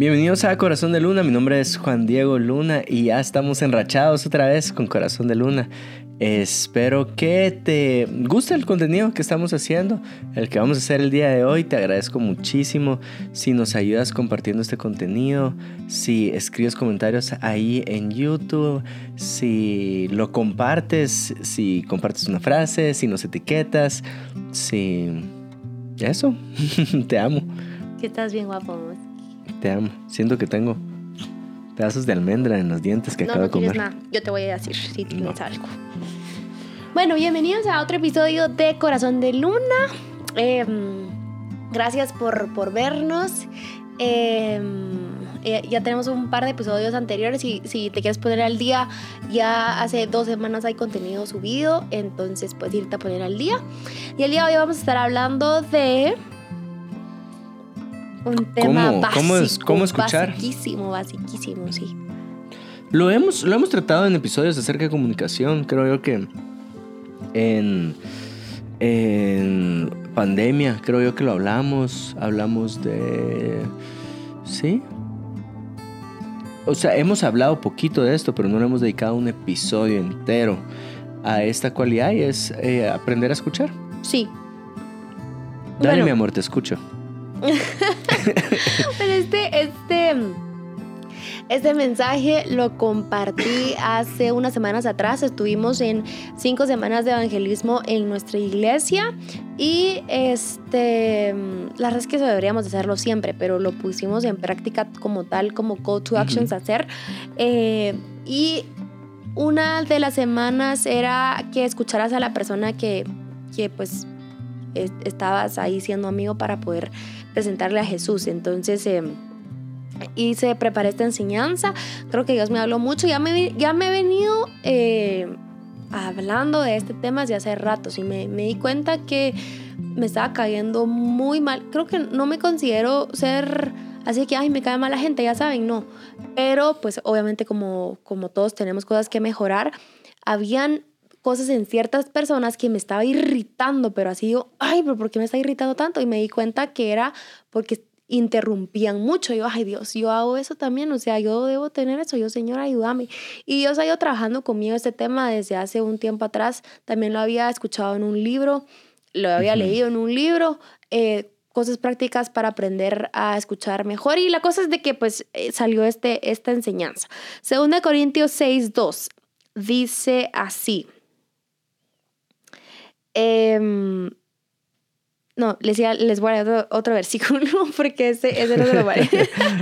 Bienvenidos a Corazón de Luna, mi nombre es Juan Diego Luna y ya estamos enrachados otra vez con Corazón de Luna. Espero que te guste el contenido que estamos haciendo, el que vamos a hacer el día de hoy. Te agradezco muchísimo si nos ayudas compartiendo este contenido, si escribes comentarios ahí en YouTube, si lo compartes, si compartes una frase, si nos etiquetas, si... Eso, te amo. Que estás bien guapo. Te amo. Siento que tengo pedazos de almendra en los dientes que acabo de comer. Nada. Yo te voy a decir si tienes algo. Bueno, bienvenidos a otro episodio de Corazón de Luna. Em, gracias por, por vernos. Em, eh, ya tenemos un par de episodios anteriores y si te quieres poner al día, ya hace dos semanas hay contenido subido, entonces puedes irte a poner al día. Y el día de hoy vamos a estar hablando de un tema ¿Cómo, básico, cómo es- cómo escuchar? Basiquísimo, basiquísimo, sí. Lo hemos, lo hemos tratado en episodios acerca de comunicación. Creo yo que en, en pandemia, creo yo que lo hablamos. Hablamos de... ¿Sí? O sea, hemos hablado poquito de esto, pero no le hemos dedicado un episodio entero a esta cualidad y es eh, aprender a escuchar. Sí. Dale, Bueno. mi amor, te escucho. Pero este, este, este mensaje lo compartí hace unas semanas atrás. Estuvimos en cinco semanas de evangelismo en nuestra iglesia y este, la verdad es que eso deberíamos de hacerlo siempre, pero lo pusimos en práctica como tal, como call to actions a hacer. Eh, y una de las semanas era que escucharas a la persona que, que pues es- estabas ahí siendo amigo para poder presentarle a Jesús. Entonces eh, hice, preparé esta enseñanza. Creo que Dios me habló mucho. Ya me, ya me he venido eh, hablando de este tema desde hace ratos y me, me di cuenta que me estaba cayendo muy mal. Creo que no me considero ser así que, ay, me cae mal la gente, ya saben, no. Pero pues obviamente como, como todos tenemos cosas que mejorar, habían cosas en ciertas personas que me estaba irritando, pero así digo, ay, pero ¿por qué me está irritando tanto? Y me di cuenta que era porque interrumpían mucho. Yo, ay Dios, yo hago eso también, o sea, yo debo tener eso, yo Señor, ayúdame. Y Dios ha ido trabajando conmigo este tema desde hace un tiempo atrás. También lo había escuchado en un libro, lo había leído en un libro. eh, cosas prácticas para aprender a escuchar mejor y la cosa es de que pues eh, salió este, esta enseñanza. Segunda Corintios 6, 2 dice así. Em, no, les, iba- les voy a dar otro, otro versículo porque ese, ese no se lo vale.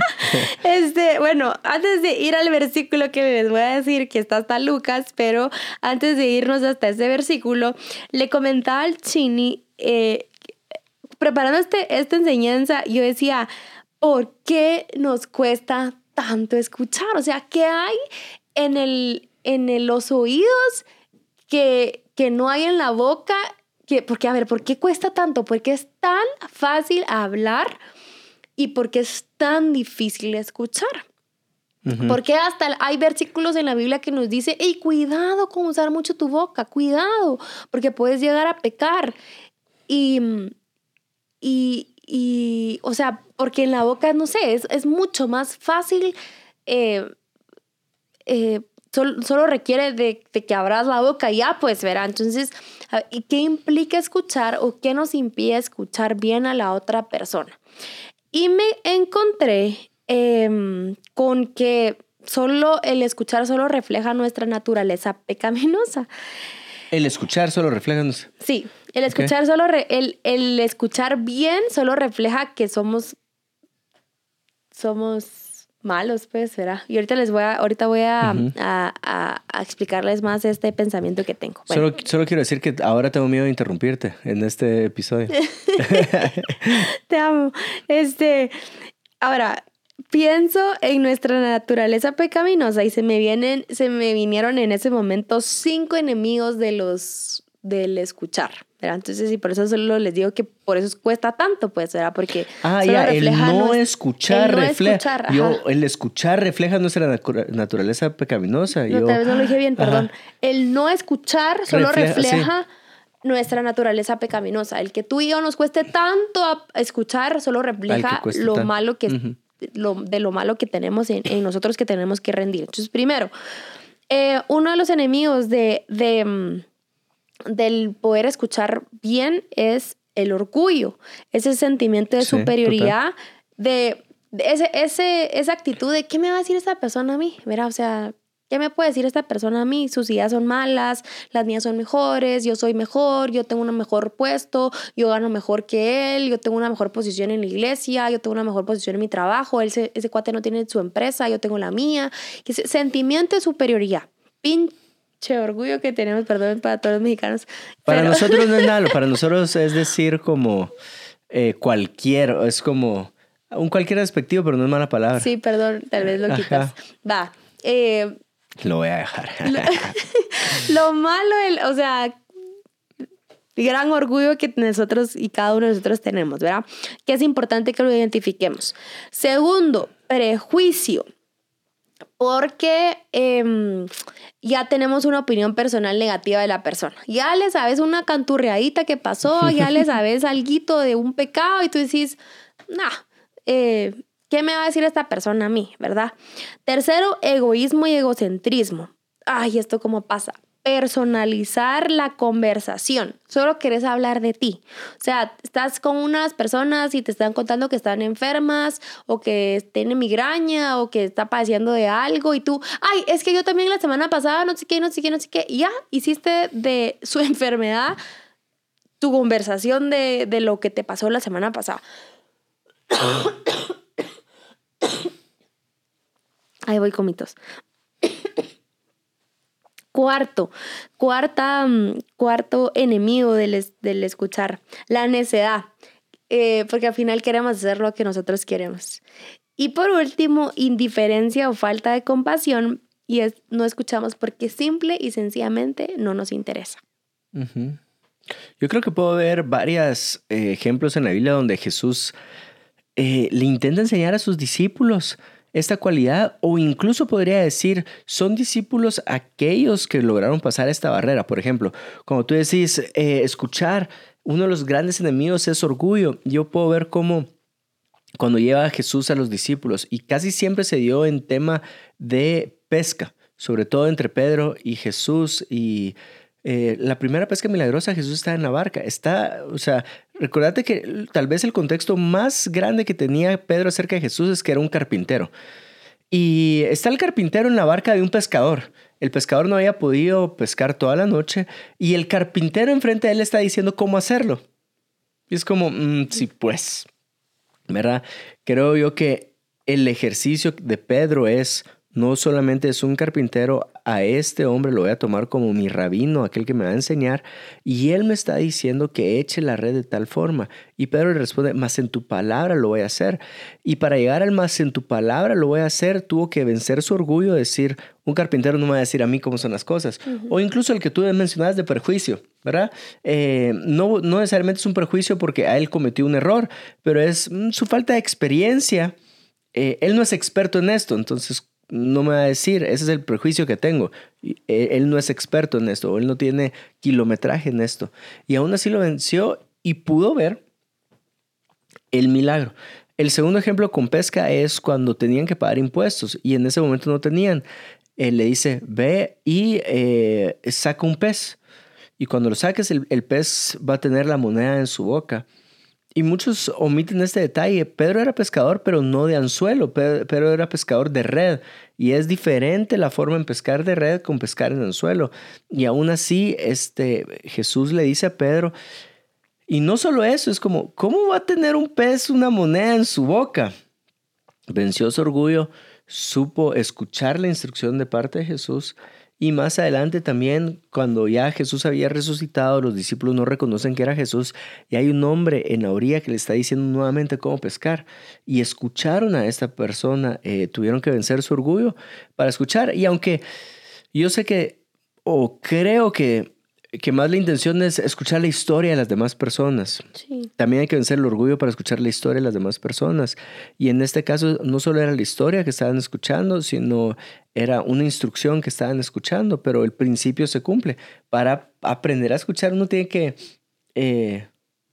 este, bueno, antes de ir al versículo que les voy a decir que está hasta Lucas, pero antes de irnos hasta ese versículo, le comentaba al Chini, eh, preparando este, esta enseñanza, yo decía, ¿por qué nos cuesta tanto escuchar? O sea, ¿qué hay en, el, en los oídos que, que no hay en la boca? Que, porque, a ver, ¿por qué cuesta tanto? Porque es tan fácil hablar y porque es tan difícil escuchar. Porque hasta hay versículos en la Biblia que nos dice, hey, cuidado con usar mucho tu boca, cuidado, porque puedes llegar a pecar. Y, y, y, o sea, porque en la boca, no sé, es, es mucho más fácil, eh, eh, sol- solo requiere de, de que abras la boca y ya, pues verá. Entonces, a- ¿y qué implica escuchar o qué nos impide escuchar bien a la otra persona? Y me encontré em, con que solo el escuchar solo refleja nuestra naturaleza pecaminosa. El escuchar solo refleja... Sí, el escuchar solo re- el, el escuchar bien solo refleja que somos somos malos, pues, ¿verdad? Y ahorita les voy a, ahorita voy a, a- a- a explicarles más este pensamiento que tengo. Bueno, Solo, solo quiero decir que ahora tengo miedo de interrumpirte en este episodio. te amo. Este, ahora, pienso en nuestra naturaleza pecaminosa y se me vienen, se me vinieron en ese momento cinco enemigos de los del escuchar. ¿Verdad? Entonces, y por eso solo les digo que por eso cuesta tanto, pues, ¿verdad? Porque Ah, solo ya, el refleja no nues- escuchar el no refleja. escuchar, yo, el escuchar refleja nuestra naturaleza pecaminosa. No, yo, tal vez no lo dije bien, Ajá. perdón. El no escuchar solo Refleja, sí. refleja, nuestra naturaleza pecaminosa. El que tú y yo nos cueste tanto a- escuchar solo refleja lo tanto. malo que, Ujú. lo, de lo malo que tenemos en, en nosotros que tenemos que rendir. Entonces, primero, eh, uno de los enemigos de, de, mm, del poder escuchar bien es el orgullo, ese sentimiento de Sí, superioridad, de, de ese, ese, esa actitud de qué me va a decir esta persona a mí, Mira, o sea, ¿qué me puede decir esta persona a mí? Sus ideas son malas, las mías son mejores, yo soy mejor, yo tengo un mejor puesto, yo gano mejor que él, yo tengo una mejor posición en la iglesia, yo tengo una mejor posición en mi trabajo, él se- ese cuate no tiene su empresa, yo tengo la mía. Ese sentimiento de superioridad, pinche orgullo que tenemos, perdón para todos los mexicanos. Para pero- nosotros no es nada, para nosotros es decir como eh, cualquier, es como un cualquier despectivo, pero no es mala palabra. Sí, perdón, tal vez lo quitas. Ajá. Va. eh, Lo voy a dejar. lo malo, del, o sea, el gran orgullo que nosotros y cada uno de nosotros tenemos, ¿verdad? Que es importante que lo identifiquemos. Segundo, prejuicio. Porque em, ya tenemos una opinión personal negativa de la persona. Ya le sabes una canturreadita que pasó, ya le sabes algo de un pecado y tú decís, nah, eh, ¿qué me va a decir esta persona a mí, verdad? Tercero, egoísmo y egocentrismo. Ay, ¿esto cómo pasa? Personalizar la conversación. Solo querés hablar de ti. O sea, estás con unas personas y te están contando que están enfermas o que tienen migraña o que está padeciendo de algo y tú, ay, es que yo también la semana pasada no sé qué, no sé qué, no sé qué. Y ya hiciste de su enfermedad tu conversación de, de lo que te pasó la semana pasada. Ahí voy con mitos. Cuarto, cuarta, mm, cuarto enemigo del, del escuchar, la necedad, Eh, porque al final queremos hacer lo que nosotros queremos. Y por último, indiferencia o falta de compasión, y es, no escuchamos porque simple y sencillamente no nos interesa. Yo creo que puedo ver varios ejemplos en la Biblia donde Jesús eh, le intenta enseñar a sus discípulos esta cualidad o incluso podría decir son discípulos aquellos que lograron pasar esta barrera. Por ejemplo, como tú decís, eh, escuchar, uno de los grandes enemigos es orgullo. Yo puedo ver cómo cuando lleva Jesús a los discípulos y casi siempre se dio en tema de pesca, sobre todo entre Pedro y Jesús y eh, la primera pesca milagrosa Jesús está en la barca, está, o sea, recordate que tal vez el contexto más grande que tenía Pedro acerca de Jesús es que era un carpintero. Y está el carpintero en la barca de un pescador. El pescador no había podido pescar toda la noche y el carpintero enfrente de él está diciendo cómo hacerlo. Y es como, mm, sí, pues, ¿verdad? Creo yo que el ejercicio de Pedro es, no solamente es un carpintero, a este hombre lo voy a tomar como mi rabino, aquel que me va a enseñar, y él me está diciendo que eche la red de tal forma. Y Pedro le responde, más en tu palabra lo voy a hacer. Y para llegar al más en tu palabra lo voy a hacer, tuvo que vencer su orgullo, decir, un carpintero no me va a decir a mí cómo son las cosas. O incluso el que tú mencionabas de perjuicio, ¿verdad? Eh, no, no necesariamente es un perjuicio porque a él cometió un error, pero es mm, su falta de experiencia. Eh, él no es experto en esto, entonces no me va a decir, ese es el prejuicio que tengo. Eh, Él no es experto en esto, él no tiene kilometraje en esto. Y aún así lo venció y pudo ver el milagro. El segundo ejemplo con pesca es cuando tenían que pagar impuestos y en ese momento no tenían. Él le dice, ve y eh, saca un pez. Y cuando lo saques, el, el pez va a tener la moneda en su boca. Y muchos omiten este detalle. Pedro era pescador, pero no de anzuelo. Pe- Pedro era pescador de red. Y es diferente la forma en pescar de red con pescar en anzuelo. Y aún así, este, Jesús le dice a Pedro, y no solo eso, es como, ¿cómo va a tener un pez una moneda en su boca? Venció su orgullo, supo escuchar la instrucción de parte de Jesús y más adelante también, cuando ya Jesús había resucitado, los discípulos no reconocen que era Jesús y hay un hombre en la orilla que le está diciendo nuevamente cómo pescar. Y escucharon a esta persona, eh, tuvieron que vencer su orgullo para escuchar. Y aunque yo sé que o creo que, que más la intención es escuchar la historia de las demás personas. Sí. También hay que vencer el orgullo para escuchar la historia de las demás personas. Y en este caso no solo era la historia que estaban escuchando, sino era una instrucción que estaban escuchando, pero el principio se cumple. Para aprender a escuchar uno tiene que eh,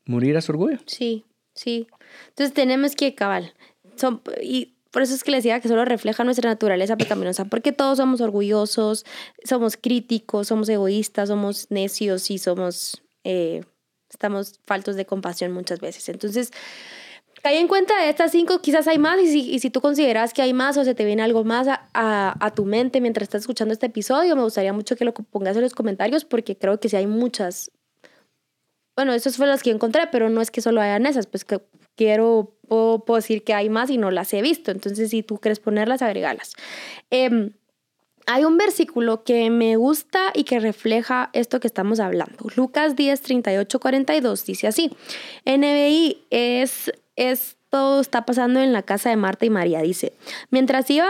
morir a su orgullo. Sí, sí. Entonces tenemos que cabal. Son, y por eso es que le decía que solo refleja nuestra naturaleza pecaminosa, porque todos somos orgullosos, somos críticos, somos egoístas, somos necios y somos, eh, estamos faltos de compasión muchas veces. Entonces, cae en cuenta de estas cinco, quizás hay más, y si, y si, tú consideras que hay más o se te viene algo más a, a, tu mente mientras estás escuchando este episodio, me gustaría mucho que lo pongas en los comentarios, porque creo que sí hay muchas. Bueno, esas fueron las que encontré, pero no es que solo hayan esas, pues quiero, puedo, decir que hay más y no las he visto. Entonces, si tú quieres ponerlas, agregalas. Eh, hay un versículo que me gusta y que refleja esto que estamos hablando. Lucas 10, 38, 42 dice así. NBI es, esto está pasando en la casa de Marta y María. Dice, mientras iban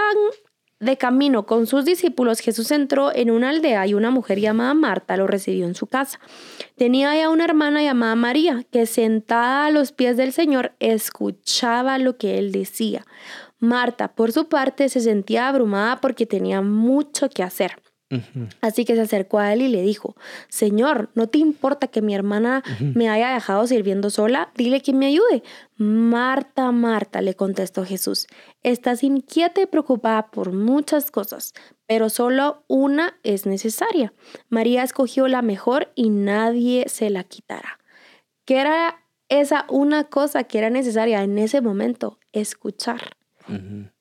de camino con sus discípulos, Jesús entró en una aldea y una mujer llamada Marta lo recibió en su casa. Tenía ya una hermana llamada María, que sentada a los pies del Señor escuchaba lo que él decía. Marta, por su parte, se sentía abrumada porque tenía mucho que hacer. Así que se acercó a él y le dijo, Señor, ¿no te importa que mi hermana me haya dejado sirviendo sola? Dile que me ayude. Marta, Marta, le contestó Jesús, estás inquieta y preocupada por muchas cosas, pero solo una es necesaria. María escogió la mejor y nadie se la quitará. ¿Qué era esa una cosa que era necesaria en ese momento? Escuchar.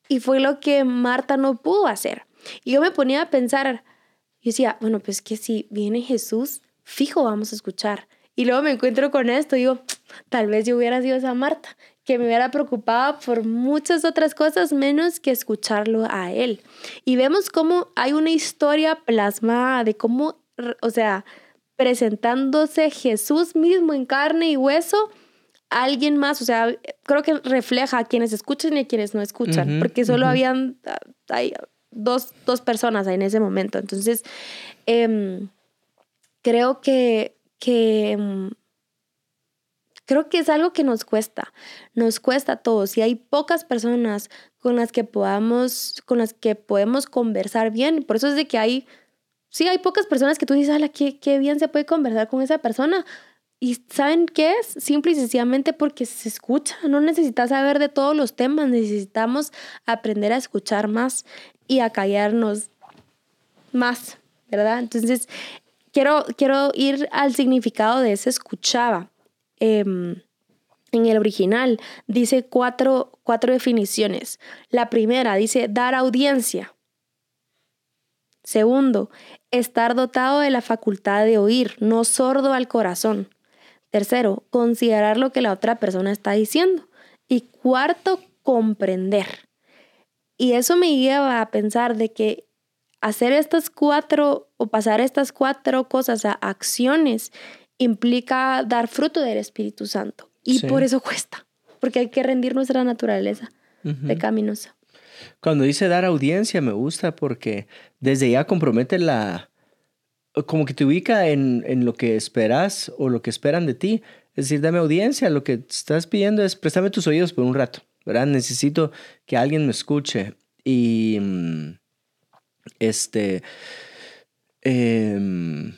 Y fue lo que Marta no pudo hacer. Y yo me ponía a pensar, yo decía, bueno, pues que si viene Jesús, fijo vamos a escuchar. Y luego me encuentro con esto, digo, tal vez yo hubiera sido esa Marta, que me hubiera preocupado por muchas otras cosas menos que escucharlo a él. Y vemos cómo hay una historia plasmada de cómo, o sea, presentándose Jesús mismo en carne y hueso, alguien más, o sea, creo que refleja a quienes escuchan y a quienes no escuchan, porque solo habían, hay dos, dos, personas en ese momento. Entonces, em, creo que, que em, creo que es algo que nos cuesta, nos cuesta a todos. Y hay pocas personas con las que podamos, con las que podemos conversar bien. Por eso es de que hay, sí, hay pocas personas que tú dices, ala, qué, qué bien se puede conversar con esa persona. ¿Y saben qué es? Simple y sencillamente porque se escucha. No necesitas saber de todos los temas, necesitamos aprender a escuchar más y a callarnos más, ¿verdad? Entonces, quiero, quiero ir al significado de ese escuchaba. Em, en el original dice cuatro, cuatro definiciones. La primera dice dar audiencia. Segundo, estar dotado de la facultad de oír, no sordo al corazón. Tercero, considerar lo que la otra persona está diciendo. Y cuarto, comprender. Y eso me lleva a pensar de que hacer estas cuatro o pasar estas cuatro cosas a acciones implica dar fruto del Espíritu Santo. Y por eso cuesta, porque hay que rendir nuestra naturaleza pecaminosa. Cuando dice dar audiencia me gusta porque desde ya compromete la, como que te ubica en, en, lo que esperas o lo que esperan de ti. Es decir, dame audiencia, lo que estás pidiendo es préstame tus oídos por un rato, ¿verdad? Necesito que alguien me escuche. Y mm, este, em,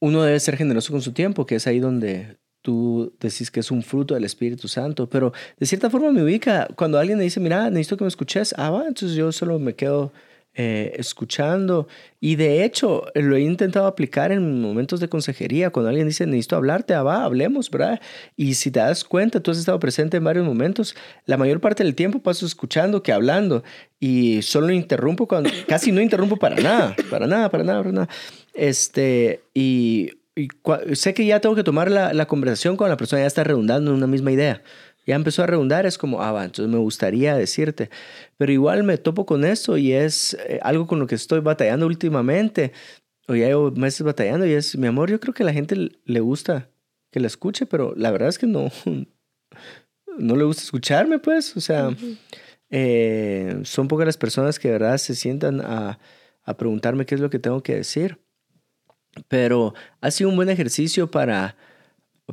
uno debe ser generoso con su tiempo, que es ahí donde tú decís que es un fruto del Espíritu Santo, pero de cierta forma me ubica cuando alguien me dice, mira, necesito que me escuches, ah, va, entonces yo solo me quedo eh, escuchando. Y de hecho, lo he intentado aplicar en momentos de consejería. Cuando alguien dice, necesito hablarte, ah, va, hablemos, ¿verdad? Y si te das cuenta, tú has estado presente en varios momentos. La mayor parte del tiempo paso escuchando que hablando. Y solo interrumpo cuando, casi no interrumpo para nada, para nada, para nada, para nada. Este, y, sé que ya tengo que tomar la, la conversación con la persona, ya está redundando en una misma idea ya empezó a redundar, es como, ah, entonces me gustaría decirte, pero igual me topo con esto y es eh, algo con lo que estoy batallando últimamente, o ya llevo meses batallando y es, mi amor, yo creo que a la gente le gusta que la escuche, pero la verdad es que no, no le gusta escucharme, pues, o sea, eh, son pocas las personas que de verdad se sientan a, a preguntarme qué es lo que tengo que decir, pero ha sido un buen ejercicio para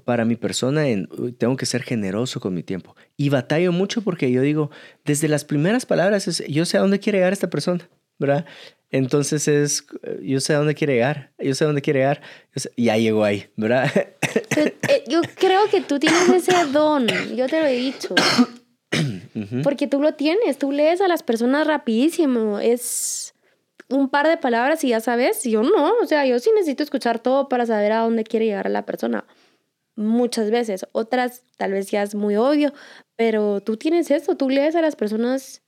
para mi persona en tengo que ser generoso con mi tiempo. Y batallo mucho porque yo digo, desde las primeras palabras, es, yo sé a dónde quiere llegar esta persona, ¿verdad? Entonces es, yo sé a dónde quiere llegar, yo sé a dónde quiere llegar, ya llegó ahí, ¿verdad? Eh, yo creo que tú tienes ese don, yo te lo he dicho. Porque tú lo tienes, tú lees a las personas rapidísimo. Es un par de palabras y ya sabes. Yo no, o sea, yo sí necesito escuchar todo para saber a dónde quiere llegar la persona. Muchas veces. Otras tal vez ya es muy obvio, pero tú tienes eso, tú lees a las personas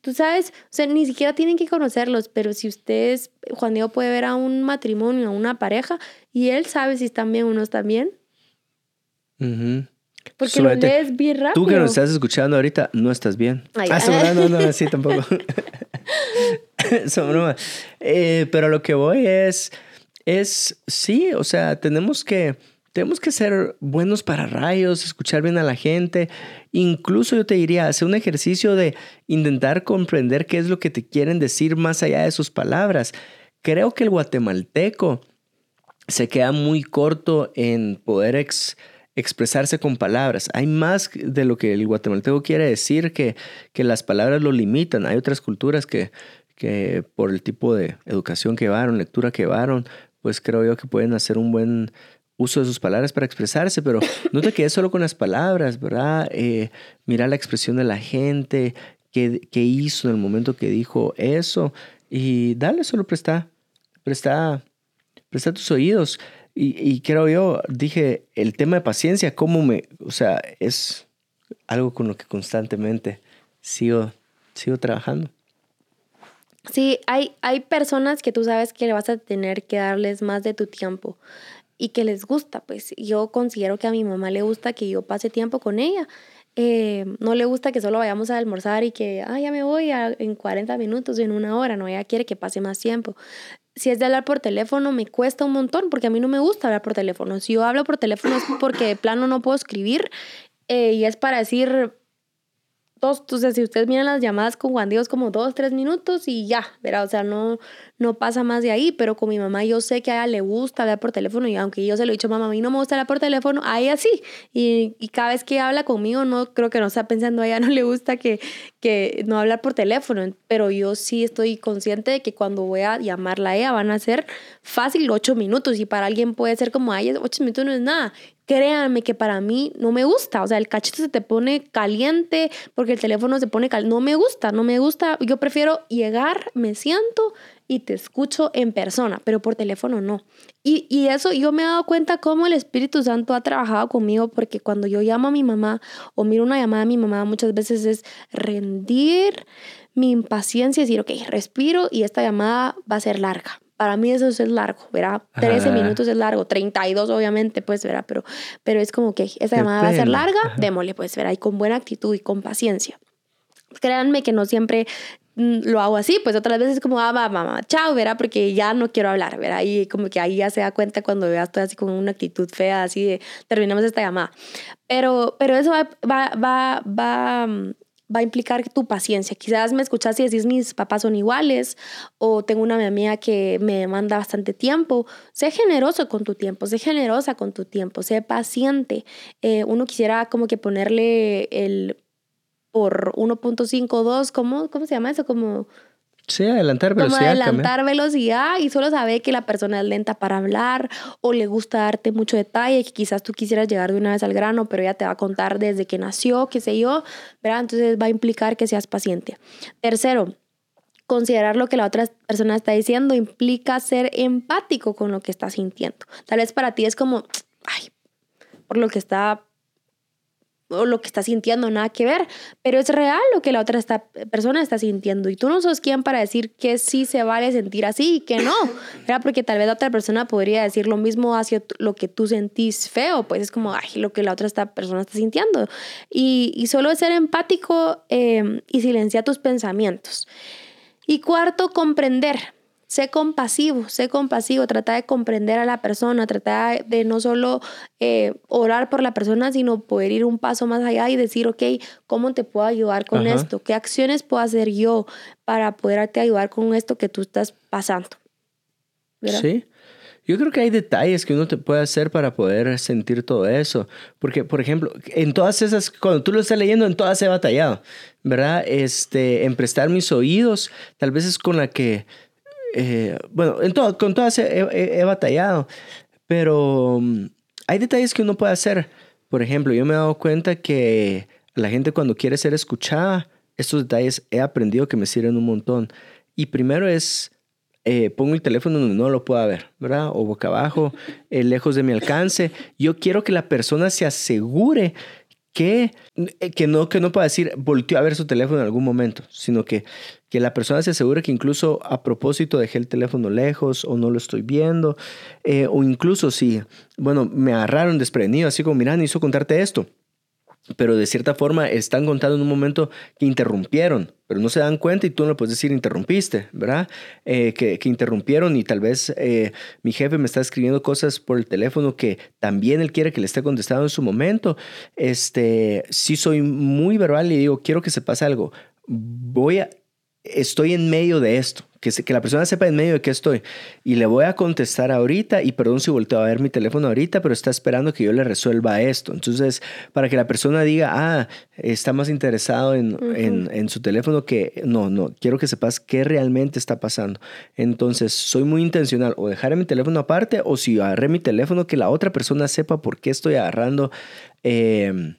tú sabes, o sea, ni siquiera tienen que conocerlos, pero si ustedes, Juan Diego puede ver a un matrimonio, a una pareja, y él sabe si están bien o no están bien. Porque lo lees bien rápido. Tú que nos estás escuchando ahorita, no estás bien. ah, no, no, sí, tampoco. Son. Eh, pero lo que voy es, es, sí, o sea, tenemos que tenemos que ser buenos para rayos, escuchar bien a la gente. Incluso yo te diría, hacer un ejercicio de intentar comprender qué es lo que te quieren decir más allá de sus palabras. Creo que el guatemalteco se queda muy corto en poder expresarse con palabras. Hay más de lo que el guatemalteco quiere decir que, que las palabras lo limitan. Hay otras culturas que, que por el tipo de educación que llevaron, lectura que llevaron, pues creo yo que pueden hacer un buen uso de sus palabras para expresarse, pero no te quedes solo con las palabras, ¿verdad? Eh, mira la expresión de la gente, qué, hizo en el momento que dijo eso, y dale, solo presta, presta, presta tus oídos. Y, y creo yo, dije, el tema de paciencia, cómo me, o sea, es algo con lo que constantemente sigo, sigo trabajando. Sí, hay, hay personas que tú sabes que vas a tener que darles más de tu tiempo y que les gusta. Pues yo considero que a mi mamá le gusta que yo pase tiempo con ella. Eh, no le gusta que solo vayamos a almorzar y que, ah, ya me voy en 40 minutos en una hora, no, ella quiere que pase más tiempo. Si es de hablar por teléfono, me cuesta un montón porque a mí no me gusta hablar por teléfono. Si yo hablo por teléfono es porque de plano no puedo escribir eh, y es para decir, dos, entonces si ustedes miran las llamadas con Juan Dios como dos, tres minutos y ya, ¿verdad? O sea, no, no pasa más de ahí, pero con mi mamá yo sé que a ella le gusta hablar por teléfono y aunque yo se lo he dicho, mamá, a mí no me gusta hablar por teléfono, a ella sí. Y, y cada vez que habla conmigo, no creo que no está pensando, a ella no le gusta que, que no hablar por teléfono, pero yo sí estoy consciente de que cuando voy a llamarla a ella van a ser fácil ocho minutos y para alguien puede ser como, ay, ocho minutos no es nada créanme que para mí no me gusta. O sea, el cachito se te pone caliente porque el teléfono se pone caliente. No me gusta, no me gusta. Yo prefiero llegar, me siento y te escucho en persona, pero por teléfono no. Y, y eso yo me he dado cuenta cómo el Espíritu Santo ha trabajado conmigo porque cuando yo llamo a mi mamá o miro una llamada a mi mamá muchas veces es rendir mi impaciencia y decir, ok, respiro y esta llamada va a ser larga para mí eso es largo, ¿verdad? 13 minutos es largo, 32 obviamente, pues, ¿verdad? Pero, pero es como que esa llamada va a ser larga, démosle, pues, ¿verdad? Y con buena actitud y con paciencia. Créanme que no siempre lo hago así, pues otras veces como, ah, va, mamá, chao, ¿verdad? Porque ya no quiero hablar, ¿verdad? Y como que ahí ya se da cuenta cuando vea estoy así con una actitud fea, así de, terminamos esta llamada. Pero, pero eso va, va, va, va mm, va a implicar tu paciencia. Quizás me escuchas y decís mis papás son iguales o tengo una amiga que me demanda bastante tiempo. Sé generoso con tu tiempo, sé generosa con tu tiempo, sé paciente. Eh, uno quisiera como que ponerle el por 1.52, ¿cómo, ¿cómo se llama eso? Como Sí, adelantar velocidad. Como adelantar velocidad y solo sabe que la persona es lenta para hablar o le gusta darte mucho detalle, que quizás tú quisieras llegar de una vez al grano, pero ella te va a contar desde que nació, qué sé yo, ¿verdad? Entonces va a implicar que seas paciente. Tercero, considerar lo que la otra persona está diciendo implica ser empático con lo que está sintiendo. Tal vez para ti es como, ay, por lo que está o lo que está sintiendo nada que ver, pero es real lo que la otra esta persona está sintiendo y tú no sos quien para decir que sí se vale sentir así y que no, ¿verdad? Porque tal vez la otra persona podría decir lo mismo hacia lo que tú sentís feo, pues es como, ay, lo que la otra esta persona está sintiendo. Y, y solo ser empático eh, y silenciar tus pensamientos. Y cuarto, comprender sé compasivo, sé compasivo, trata de comprender a la persona, trata de no solo eh, orar por la persona, sino poder ir un paso más allá y decir, ok, ¿cómo te puedo ayudar con esto? ¿Qué acciones puedo hacer yo para poderte ayudar con esto que tú estás pasando? Sí. Yo creo que hay detalles que uno te puede hacer para poder sentir todo eso. Porque, por ejemplo, en todas esas, cuando tú lo estás leyendo, en todas he batallado, ¿verdad? Este, en prestar mis oídos, tal vez es con la que eh, bueno, en todo, con todas he, batallado, pero mm, hay detalles que uno puede hacer. Por ejemplo, yo me he dado cuenta que La gente cuando quiere ser escuchada, estos detalles he aprendido que me sirven un montón. Y primero es, eh, pongo el teléfono donde no lo pueda ver, ¿verdad? O boca abajo, eh, lejos de mi alcance. Yo quiero que la persona se asegure que, eh, que, no, que no pueda decir, volteó a ver su teléfono en algún momento, sino que, que la persona se asegure que incluso a propósito dejé el teléfono lejos o no lo estoy viendo, o incluso si, bueno, me agarraron desprevenido, así como, mira, necesito contarte esto pero de cierta forma están contando en un momento que interrumpieron, pero no se dan cuenta y tú no le puedes decir interrumpiste, ¿verdad? Eh, que, que, interrumpieron y tal vez eh, mi jefe me está escribiendo cosas por el teléfono que también él quiere que le esté contestando en su momento. Este, sí soy muy verbal y digo, quiero que se pase algo. Voy a, estoy en medio de esto, que, que la persona sepa en medio de qué estoy. Y le voy a contestar ahorita, y perdón si volteo a ver mi teléfono ahorita, pero está esperando que yo le resuelva esto. Entonces, para que la persona diga, ah, está más interesado en, en, su teléfono que no, no, quiero que sepas qué realmente está pasando. Entonces, soy muy intencional, o dejar mi teléfono aparte, o si agarré mi teléfono, que la otra persona sepa por qué estoy agarrando. Eh,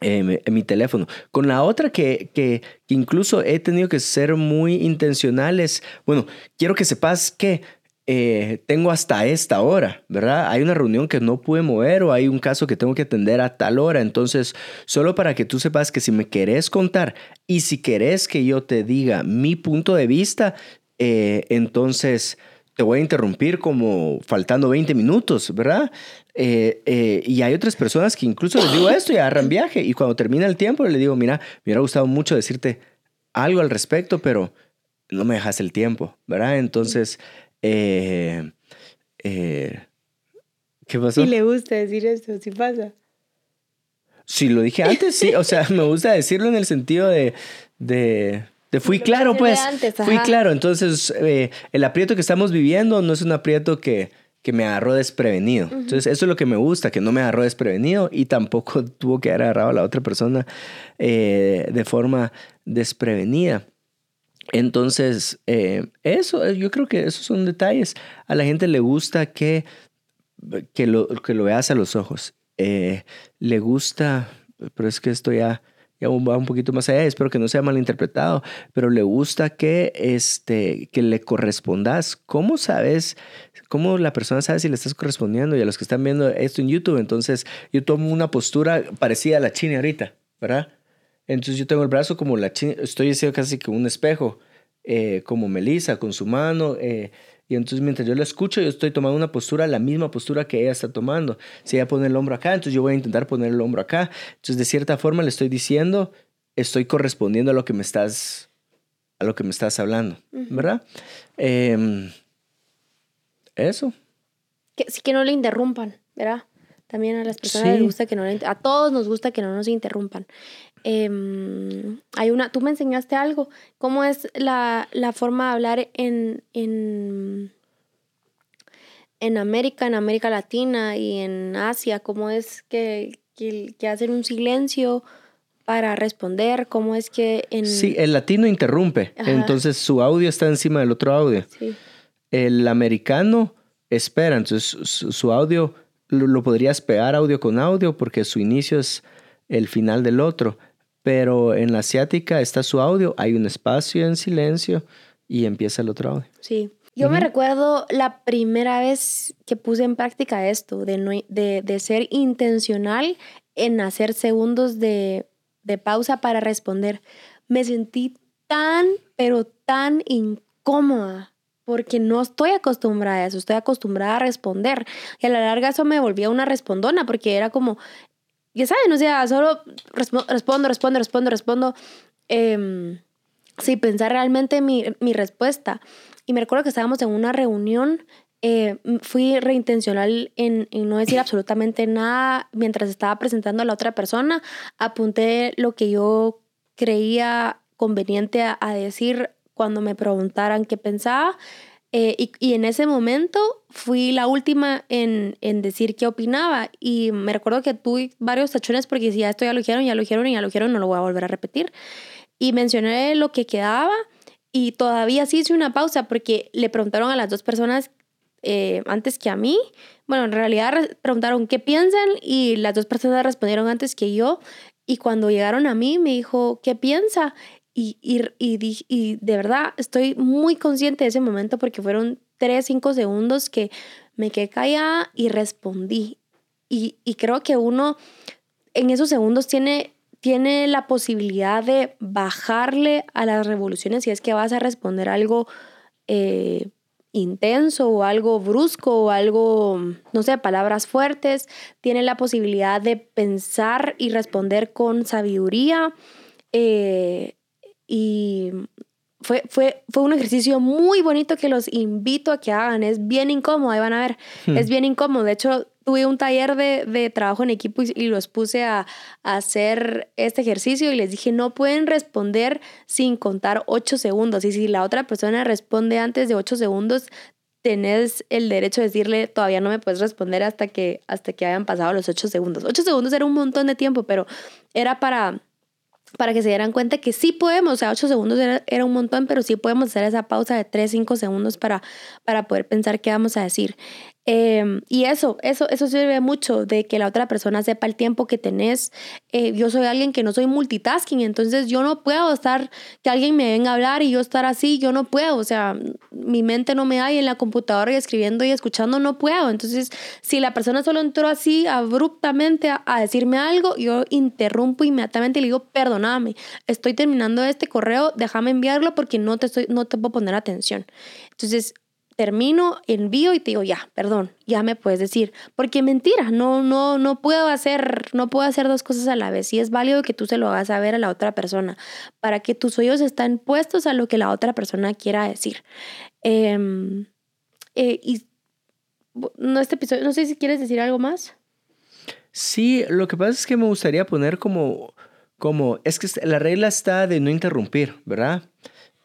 en mi teléfono. Con la otra que, que, incluso he tenido que ser muy intencionales. Bueno, quiero que sepas que eh, tengo hasta esta hora, ¿verdad? Hay una reunión que no pude mover o hay un caso que tengo que atender a tal hora. Entonces, solo para que tú sepas que si me querés contar y si querés que yo te diga mi punto de vista, eh, entonces te voy a interrumpir como faltando 20 minutos, ¿verdad? Eh, eh, y hay otras personas que incluso les digo esto y agarran viaje y cuando termina el tiempo le digo, mira, me hubiera gustado mucho decirte algo al respecto, pero no me dejas el tiempo, ¿verdad? Entonces, eh, ¿qué pasó? Y le gusta decir esto, si pasa. Si lo dije antes, sí, o sea, me gusta decirlo en el sentido de, de fui claro, pues. fui claro. Entonces, eh, el aprieto que estamos viviendo no es un aprieto que, que me agarró desprevenido. Entonces, eso es lo que me gusta, que no me agarró desprevenido y tampoco tuvo que haber agarrado a la otra persona eh, de forma desprevenida. Entonces, eh, eso, yo creo que esos son detalles. A la gente le gusta que, que, lo, que lo veas a los ojos. le gusta, pero es que esto ya ya va un poquito más allá, espero que no sea malinterpretado, pero le gusta que, este, que le correspondas. ¿Cómo sabes, cómo la persona sabe si le estás correspondiendo? Y a los que están viendo esto en YouTube, entonces yo tomo una postura parecida a la china ahorita, ¿verdad? Entonces yo tengo el brazo como la china, estoy haciendo casi como un espejo, eh, como Melissa, con su mano. Eh, y entonces mientras yo la escucho, yo estoy tomando una postura, la misma postura que ella está tomando. Si ella pone el hombro acá, entonces yo voy a intentar poner el hombro acá. Entonces de cierta forma le estoy diciendo, estoy correspondiendo a lo que me estás, a lo que me estás hablando, ¿verdad? Em, eso. Que, sí que no le interrumpan, ¿verdad? También a las personas les gusta que no le, a todos nos gusta que no nos interrumpan. Em, hay una, tú me enseñaste algo, ¿cómo es la, la forma de hablar en, en, en, América, en América Latina y en Asia? ¿Cómo es que, que, que hacen un silencio para responder? ¿Cómo es que en... Sí, el latino interrumpe, entonces su audio está encima del otro audio. Sí. El americano espera, entonces su, audio lo, lo podrías pegar audio con audio porque su inicio es el final del otro pero en la asiática está su audio, hay un espacio en silencio y empieza el otro audio. Sí. Yo me recuerdo la primera vez que puse en práctica esto, de, de, de ser intencional en hacer segundos de, de pausa para responder. Me sentí tan, pero tan incómoda porque no estoy acostumbrada a eso, estoy acostumbrada a responder. Y a la larga eso me volvía una respondona, porque era como, ya saben, o sea, solo respondo, respondo, respondo, respondo, eh, sin pensar realmente mi, mi, respuesta. Y me recuerdo que estábamos en una reunión, eh, fui reintencional en, en, no decir absolutamente nada mientras estaba presentando a la otra persona, apunté lo que yo creía conveniente a, a decir cuando me preguntaran qué pensaba eh, y, y, en ese momento fui la última en, en, decir qué opinaba. Y me recuerdo que tuve varios tachones porque si ya esto ya lo dijeron, ya lo dijeron y ya lo dijeron, no lo voy a volver a repetir. Y mencioné lo que quedaba y todavía sí hice una pausa porque le preguntaron a las dos personas eh, antes que a mí. Bueno, en realidad preguntaron qué piensan y las dos personas respondieron antes que yo. Y cuando llegaron a mí, me dijo, ¿qué piensa? Y, y, y, y de verdad estoy muy consciente de ese momento porque fueron tres, cinco segundos que me quedé callada y respondí. Y, y creo que uno en esos segundos tiene tiene la posibilidad de bajarle a las revoluciones si es que vas a responder algo eh, intenso o algo brusco o algo, no sé, palabras fuertes. Tiene la posibilidad de pensar y responder con sabiduría. Eh, y fue, fue, fue un ejercicio muy bonito que los invito a que hagan. Es bien incómodo, ahí van a ver. Hmm. Es bien incómodo. De hecho, tuve un taller de, de trabajo en equipo y, los puse a, a, hacer este ejercicio y les dije, no pueden responder sin contar ocho segundos. Y si la otra persona responde antes de ocho segundos, tenés el derecho de decirle, todavía no me puedes responder hasta que, hasta que hayan pasado los ocho segundos. Ocho segundos era un montón de tiempo, pero era para para que se dieran cuenta que sí podemos, o sea, ocho segundos era, era, un montón, pero sí podemos hacer esa pausa de tres, cinco segundos para, para poder pensar qué vamos a decir. Em, y eso, eso, eso sirve mucho de que la otra persona sepa el tiempo que tenés. Eh, yo soy alguien que no soy multitasking, entonces yo no puedo estar, que alguien me venga a hablar y yo estar así, yo no puedo. O sea, mi mente no me da y en la computadora y escribiendo y escuchando no puedo. Entonces, si la persona solo entró así abruptamente a, a decirme algo, yo interrumpo inmediatamente y le digo, perdóname, estoy terminando este correo, déjame enviarlo porque no te, estoy, no te puedo poner atención. Entonces, termino, envío y te digo, ya, perdón, ya me puedes decir, porque mentira, no, no, no puedo hacer, no puedo hacer dos cosas a la vez y es válido que tú se lo hagas saber a la otra persona para que tus oídos estén puestos a lo que la otra persona quiera decir. Em, eh, y no, este episodio, no sé si quieres decir algo más. Sí, lo que pasa es que me gustaría poner como, como, es que la regla está de no interrumpir, ¿verdad?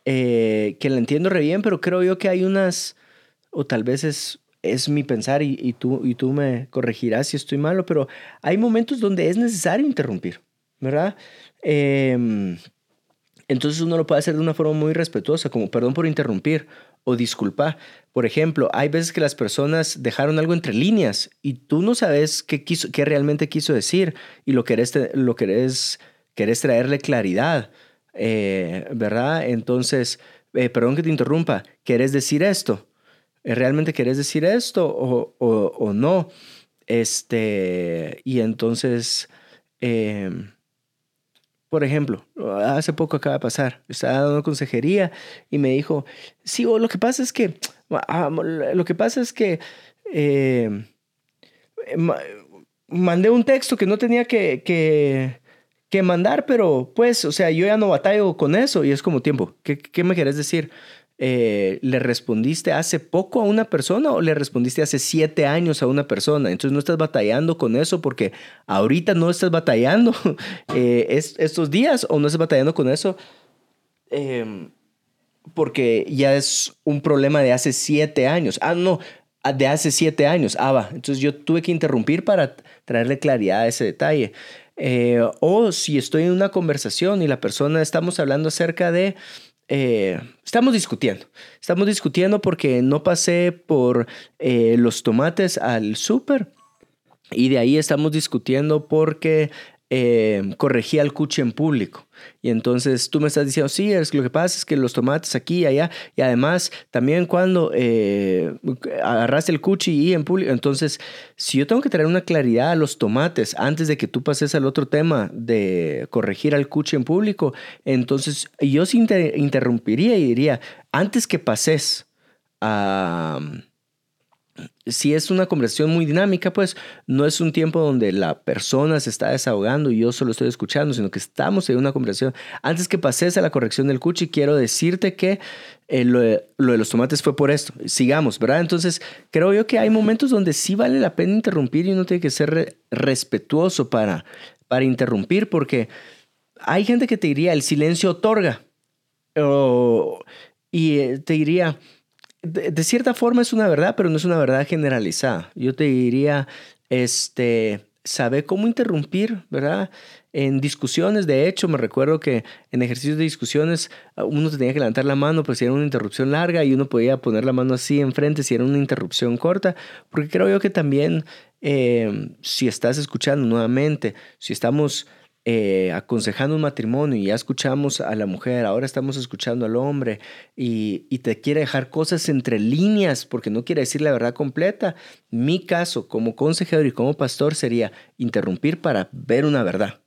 Eh, que la entiendo re bien, pero creo yo que hay unas o tal vez es, es mi pensar y, tú, y tú me corregirás si estoy malo, pero hay momentos donde es necesario interrumpir, ¿verdad? Em, entonces uno lo puede hacer de una forma muy respetuosa, como perdón por interrumpir o disculpa. Por ejemplo, hay veces que las personas dejaron algo entre líneas y tú no sabes qué, quiso, qué realmente quiso decir y lo querés, lo querés, querés traerle claridad, eh, ¿verdad? Entonces, eh, perdón que te interrumpa, ¿querés decir esto? ¿Realmente querés decir esto o, o, no? Este, y entonces, em, por ejemplo, hace poco acaba de pasar, estaba dando consejería y me dijo, sí, lo que pasa es que, ah, lo que pasa es que em, mandé un texto que no tenía que, que, que, mandar, pero pues, o sea, yo ya no batallo con eso y es como tiempo, ¿qué, qué me querés decir? Eh, le respondiste hace poco a una persona o le respondiste hace siete años a una persona. Entonces no estás batallando con eso porque ahorita no estás batallando eh, estos días o no estás batallando con eso em, porque ya es un problema de hace siete años. Ah, no, ah, de hace siete años. Ah, va. Entonces yo tuve que interrumpir para traerle claridad a ese detalle. Eh, o si estoy en una conversación y la persona estamos hablando acerca de eh, estamos discutiendo. Estamos discutiendo porque no pasé por eh, los tomates al súper. Y de ahí estamos discutiendo porque eh, corregí al cuche en público. Y entonces tú me estás diciendo, sí, es, lo que pasa es que los tomates aquí y allá, y además también cuando eh, agarraste el cuchi y en público, entonces si yo tengo que traer una claridad a los tomates antes de que tú pases al otro tema de corregir al cuchi en público, entonces yo sí interrumpiría y diría, antes que pases a si es una conversación muy dinámica, pues no es un tiempo donde la persona se está desahogando y yo solo estoy escuchando, sino que estamos en una conversación. Antes que pases a la corrección del cuchi, quiero decirte que eh, lo, de, los tomates fue por esto. Sigamos, ¿verdad? Entonces, creo yo que hay momentos donde sí vale la pena interrumpir y uno tiene que ser respetuoso para, para interrumpir, porque hay gente que te diría, el silencio otorga. y eh, te diría, de, cierta forma es una verdad, pero no es una verdad generalizada. Yo te diría, este, sabe cómo interrumpir, ¿verdad? En discusiones, de hecho, me recuerdo que en ejercicios de discusiones ah, uno tenía que levantar la mano, pues si era una interrupción larga y uno podía poner la mano así enfrente si era una interrupción corta, porque creo yo que también eh, si estás escuchando nuevamente, si estamos eh, aconsejando un matrimonio y ya escuchamos a la mujer, ahora estamos escuchando al hombre y, y, te quiere dejar cosas entre líneas porque no quiere decir la verdad completa, mi caso como consejero y como pastor sería interrumpir para ver una verdad.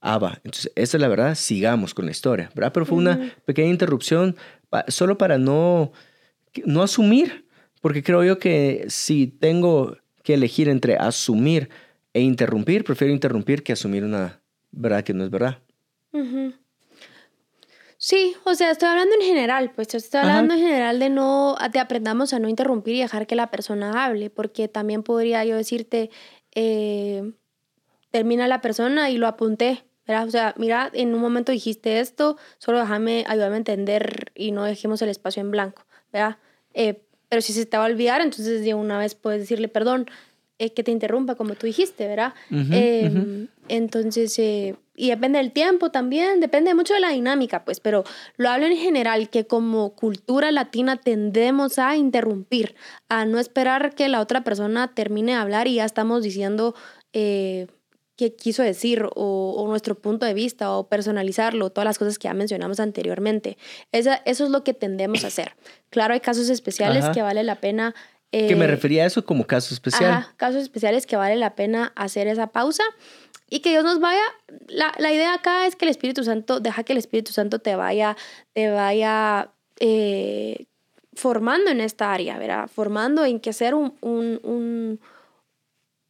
Ah, va, entonces esa es la verdad, sigamos con la historia, ¿verdad? Pero fue una pequeña interrupción solo para no, no asumir, porque creo yo que si tengo que elegir entre asumir e interrumpir, prefiero interrumpir que asumir una verdad que no es verdad. Sí, o sea, estoy hablando en general, pues estoy hablando en general de no, te aprendamos a no interrumpir y dejar que la persona hable, porque también podría yo decirte, eh, termina la persona y lo apunté, ¿verdad? O sea, mira, en un momento dijiste esto, solo déjame, ayúdame a entender y no dejemos el espacio en blanco, ¿verdad? Eh, pero si se te va a olvidar, entonces de una vez puedes decirle perdón, eh, que te interrumpa, como tú dijiste, ¿verdad? Em, entonces, eh, y depende del tiempo también, depende mucho de la dinámica, pues, pero lo hablo en general, que como cultura latina tendemos a interrumpir, a no esperar que la otra persona termine de hablar y ya estamos diciendo eh, qué quiso decir o, nuestro punto de vista o personalizarlo, todas las cosas que ya mencionamos anteriormente. Esa, eso es lo que tendemos a hacer. Claro, hay casos especiales que vale la pena que me eh, refería a eso como caso especial. Ajá, casos especiales que vale la pena hacer esa pausa y que Dios nos vaya. La, la, idea acá es que el Espíritu Santo, deja que el Espíritu Santo te vaya, te vaya eh, formando en esta área, ¿verdad? Formando en que ser un, un, un,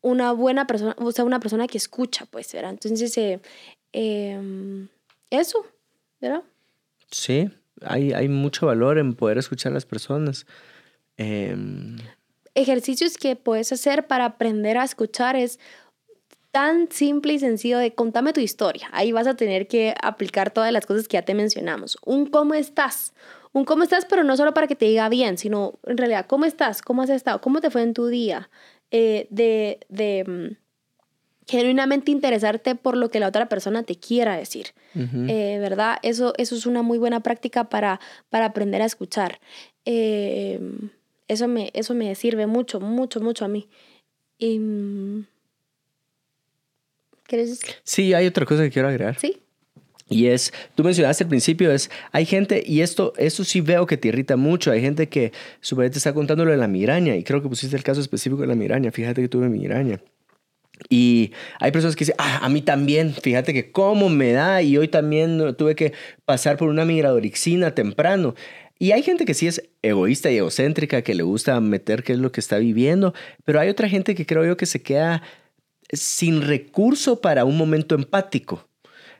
una buena persona, o sea, una persona que escucha, pues, ¿verdad? Entonces, eh, em, eso, ¿verdad? Sí, hay, hay mucho valor en poder escuchar a las personas. Em, Ejercicios que puedes hacer para aprender a escuchar es tan simple y sencillo de contame tu historia. Ahí vas a tener que aplicar todas las cosas que ya te mencionamos. Un cómo estás. Un cómo estás, pero no solo para que te diga bien, sino en realidad, ¿cómo estás? ¿Cómo has estado? ¿Cómo te fue en tu día? Eh, de, de mm, genuinamente interesarte por lo que la otra persona te quiera decir, eh, ¿verdad? Eso, eso es una muy buena práctica para, para aprender a escuchar. Eh, eso me, eso me sirve mucho, mucho, mucho a mí. Y, ¿Quieres? Sí, hay otra cosa que quiero agregar. Sí. Y es, tú mencionaste al principio, es, hay gente, y esto, eso sí veo que te irrita mucho, hay gente que su te está contando lo de la migraña, y creo que pusiste el caso específico de la migraña, fíjate que tuve migraña. Y hay personas que dicen, ah, a mí también, fíjate que cómo me da, y hoy también tuve que pasar por una migradorixina temprano. Y hay gente que sí es egoísta y egocéntrica, que le gusta meter qué es lo que está viviendo, pero hay otra gente que creo yo que se queda sin recurso para un momento empático.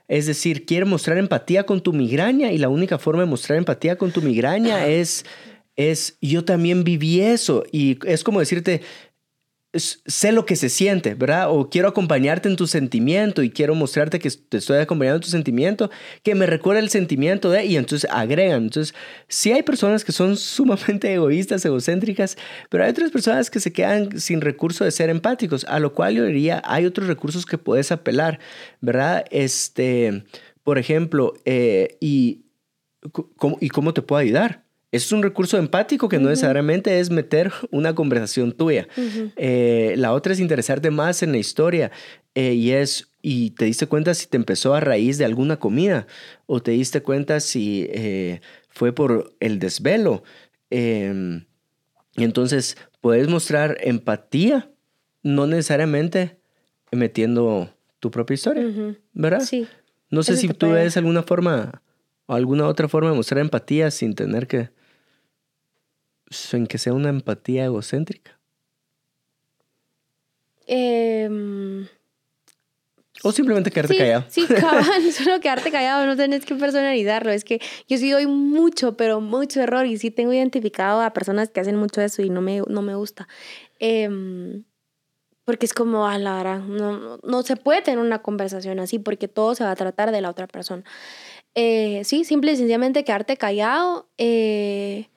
Es decir, quiere mostrar empatía con tu migraña y la única forma de mostrar empatía con tu migraña es, es yo también viví eso. Y es como decirte, sé lo que se siente, ¿verdad? O quiero acompañarte en tu sentimiento y quiero mostrarte que te estoy acompañando en tu sentimiento, que me recuerda el sentimiento de, y entonces agregan. Entonces, sí hay personas que son sumamente egoístas, egocéntricas, pero hay otras personas que se quedan sin recurso de ser empáticos, a lo cual yo diría, hay otros recursos que puedes apelar, ¿verdad? Este, por ejemplo, eh, y, ¿y cómo te puedo ayudar? Es un recurso empático que no necesariamente es meter una conversación tuya. Eh, la otra es interesarte más en la historia eh, y es, y te diste cuenta si te empezó a raíz de alguna comida o te diste cuenta si eh, fue por el desvelo. Em, entonces puedes mostrar empatía, no necesariamente metiendo tu propia historia, ¿verdad? Sí. No sé si tú ves alguna forma o alguna otra forma de mostrar empatía sin tener que en que sea una empatía egocéntrica. Em, o simplemente quedarte callado. Sí, cabal, solo quedarte callado, no tenés que personalizarlo. Es que yo sí doy mucho, pero mucho error y sí tengo identificado a personas que hacen mucho eso y no me, no me gusta. Em, porque es como, a la hora, no, no se puede tener una conversación así porque todo se va a tratar de la otra persona. Eh, sí, simple y sencillamente quedarte callado. Eh,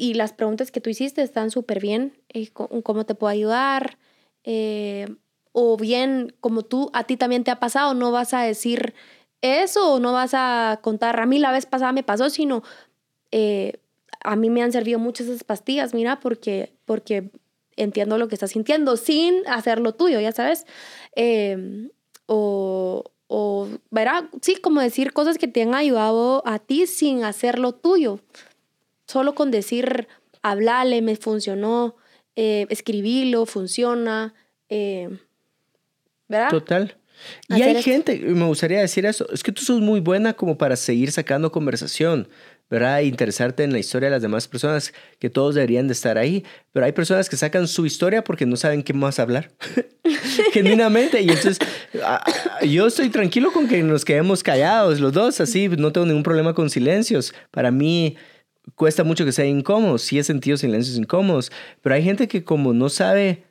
y las preguntas que tú hiciste están súper bien. Eh, ¿Cómo te puedo ayudar? Eh, o bien, como tú, a ti también te ha pasado, no vas a decir eso o no vas a contar, a mí la vez pasada me pasó, sino eh, a mí me han servido muchas esas pastillas, mira, porque, porque entiendo lo que estás sintiendo sin hacerlo tuyo, ya sabes. o, o, ¿verdad? Sí, como decir cosas que te han ayudado a ti sin hacerlo tuyo. Solo con decir, hablale, me funcionó, eh, escribilo, funciona, eh, ¿verdad? Total. Y hay gente, me gustaría decir eso, es que tú sos muy buena como para seguir sacando conversación. ¿verdad? Interesarte en la historia de las demás personas, que todos deberían de estar ahí, pero hay personas que sacan su historia porque no saben qué más hablar, genuinamente, y entonces yo estoy tranquilo con que nos quedemos callados los dos, así, no tengo ningún problema con silencios, para mí cuesta mucho que sea incómodo, sí he sentido silencios incómodos, pero hay gente que como no sabe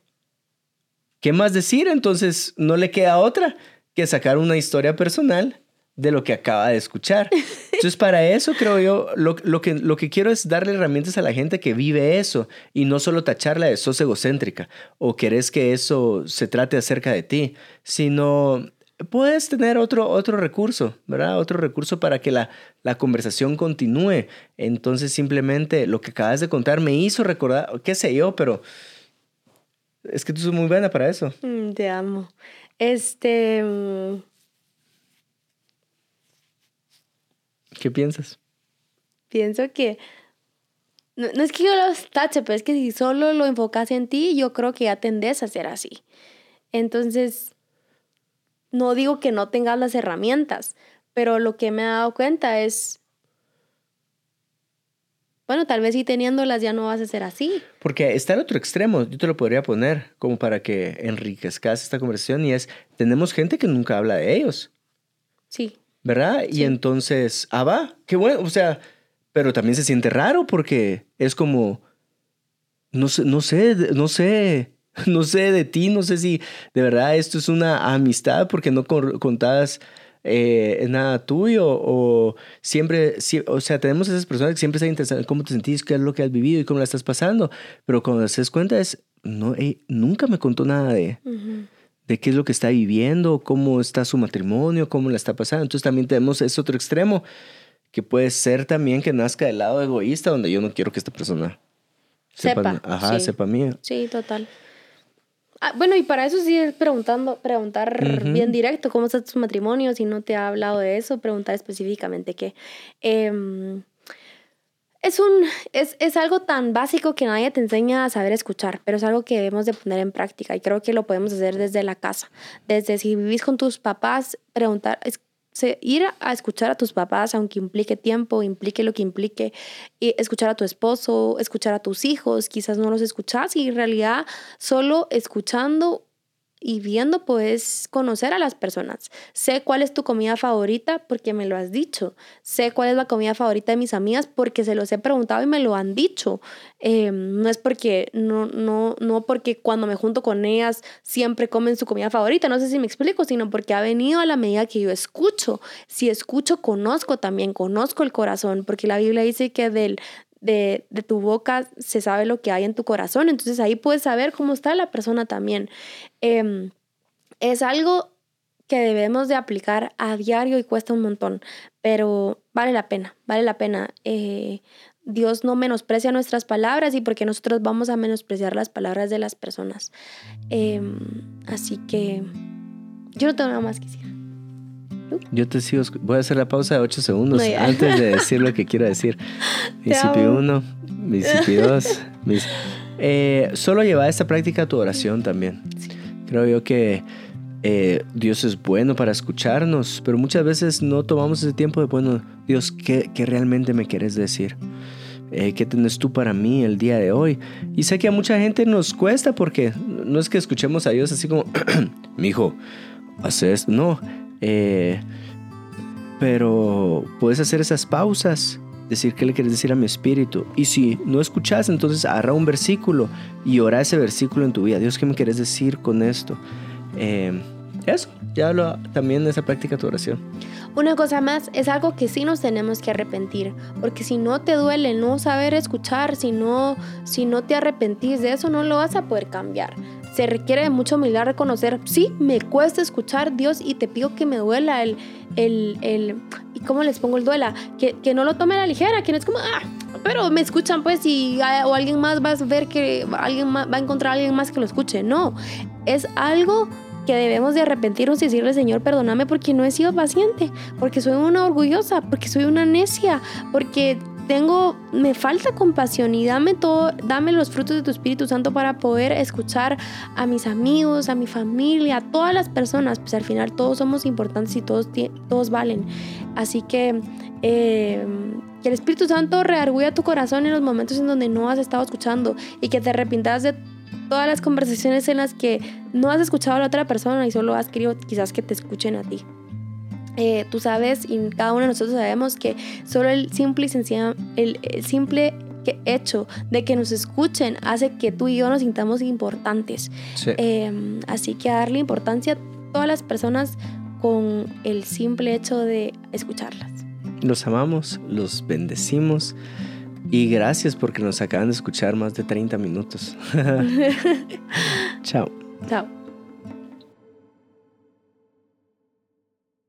qué más decir, entonces no le queda otra que sacar una historia personal de lo que acaba de escuchar. Entonces, para eso creo yo, lo, que, lo que quiero es darle herramientas a la gente que vive eso y no solo tacharla de sos egocéntrica o querés que eso se trate acerca de ti, sino puedes tener otro, otro recurso, ¿verdad? Otro recurso para que la, la conversación continúe. Entonces, simplemente lo que acabas de contar me hizo recordar, qué sé yo, pero es que tú sos muy buena para eso. Mm, te amo. Este mm, ¿Qué piensas? Pienso que no, es que yo los tache, pero es que si solo lo enfocas en ti, yo creo que ya tendés a ser así. Entonces, no digo que no tengas las herramientas, pero lo que me he dado cuenta es, bueno, tal vez si teniéndolas ya no vas a ser así. Porque está el otro extremo, yo te lo podría poner como para que enriquezcas esta conversación y es, tenemos gente que nunca habla de ellos. Sí. ¿verdad? Y entonces, ah, va, qué bueno, o sea, pero también se siente raro porque es como, no sé, no sé, no sé, no sé de ti, no sé si de verdad esto es una amistad porque no contás eh, nada tuyo o siempre, o sea, tenemos esas personas que siempre están interesadas en cómo te sentís, qué es lo que has vivido y cómo la estás pasando, pero cuando te das cuenta es, no, nunca me contó nada de de qué es lo que está viviendo, cómo está su matrimonio, cómo la está pasando. Entonces también tenemos ese otro extremo que puede ser también que nazca del lado egoísta, donde yo no quiero que esta persona sepa, ajá, sepa mía. Sí, total. Ah, bueno, y para eso sí es preguntando, preguntar bien directo cómo está tu matrimonio, si no te ha hablado de eso, preguntar específicamente qué. Eh, es, un, es, es, algo tan básico que nadie te enseña a saber escuchar, pero es algo que debemos de poner en práctica y creo que lo podemos hacer desde la casa. Desde si vivís con tus papás, preguntar, es, ir a escuchar a tus papás, aunque implique tiempo, implique lo que implique, y escuchar a tu esposo, escuchar a tus hijos, quizás no los escuchas y en realidad solo escuchando y viendo puedes conocer a las personas. Sé cuál es tu comida favorita porque me lo has dicho. Sé cuál es la comida favorita de mis amigas porque se los he preguntado y me lo han dicho. Em, no es porque, no, no, no porque cuando me junto con ellas siempre comen su comida favorita, no sé si me explico, sino porque ha venido a la medida que yo escucho. Si escucho, conozco también, conozco el corazón, porque la Biblia dice que del, de, tu boca se sabe lo que hay en tu corazón, entonces ahí puedes saber cómo está la persona también. Em, es algo que debemos de aplicar a diario y cuesta un montón, pero vale la pena, vale la pena. Eh, Dios no menosprecia nuestras palabras y porque nosotros vamos a menospreciar las palabras de las personas. Em, así que yo no tengo nada más que decir. Yo te sigo. Voy a hacer la pausa de 8 segundos antes de decir lo que quiero decir. Misipi 1, Misipi 2. Eh, solo lleva esta práctica a tu oración también. Creo yo que eh, Dios es bueno para escucharnos, pero muchas veces no tomamos ese tiempo de, bueno, Dios, ¿qué, qué realmente me quieres decir? Eh, ¿Qué tienes tú para mí el día de hoy? Y sé que a mucha gente nos cuesta porque no es que escuchemos a Dios así como, mi hijo, haces, no eh, pero puedes hacer esas pausas, decir qué le quieres decir a mi espíritu. Y si no escuchas, entonces agarra un versículo y ora ese versículo en tu vida. Dios, ¿qué me quieres decir con esto? Eh, eso, ya hablo también de esa práctica de tu oración. Una cosa más, es algo que sí nos tenemos que arrepentir, porque si no te duele no saber escuchar, si no, si no te arrepentís de eso, no lo vas a poder cambiar se requiere de mucha humildad reconocer, sí, me cuesta escuchar Dios y te pido que me duela el, el, el ¿y cómo les pongo el duela? Que, que no lo tome a la ligera, que no es como, ah, pero me escuchan pues y o alguien más va a ver que alguien va a encontrar a alguien más que lo escuche. No, es algo que debemos de arrepentirnos y decirle, Señor, perdóname porque no he sido paciente, porque soy una orgullosa, porque soy una necia, porque tengo, me falta compasión y dame todo, dame los frutos de tu Espíritu Santo para poder escuchar a mis amigos, a mi familia, a todas las personas, pues al final todos somos importantes y todos, todos valen. Así que eh, que el Espíritu Santo rearguya tu corazón en los momentos en donde no has estado escuchando y que te arrepintas de todas las conversaciones en las que no has escuchado a la otra persona y solo has querido quizás que te escuchen a ti. Eh, tú sabes y cada uno de nosotros sabemos que solo el simple y sencillo, el, simple hecho de que nos escuchen hace que tú y yo nos sintamos importantes. Em, así que darle importancia a todas las personas con el simple hecho de escucharlas. Los amamos, los bendecimos y gracias porque nos acaban de escuchar más de 30 minutos. Chao. Chao.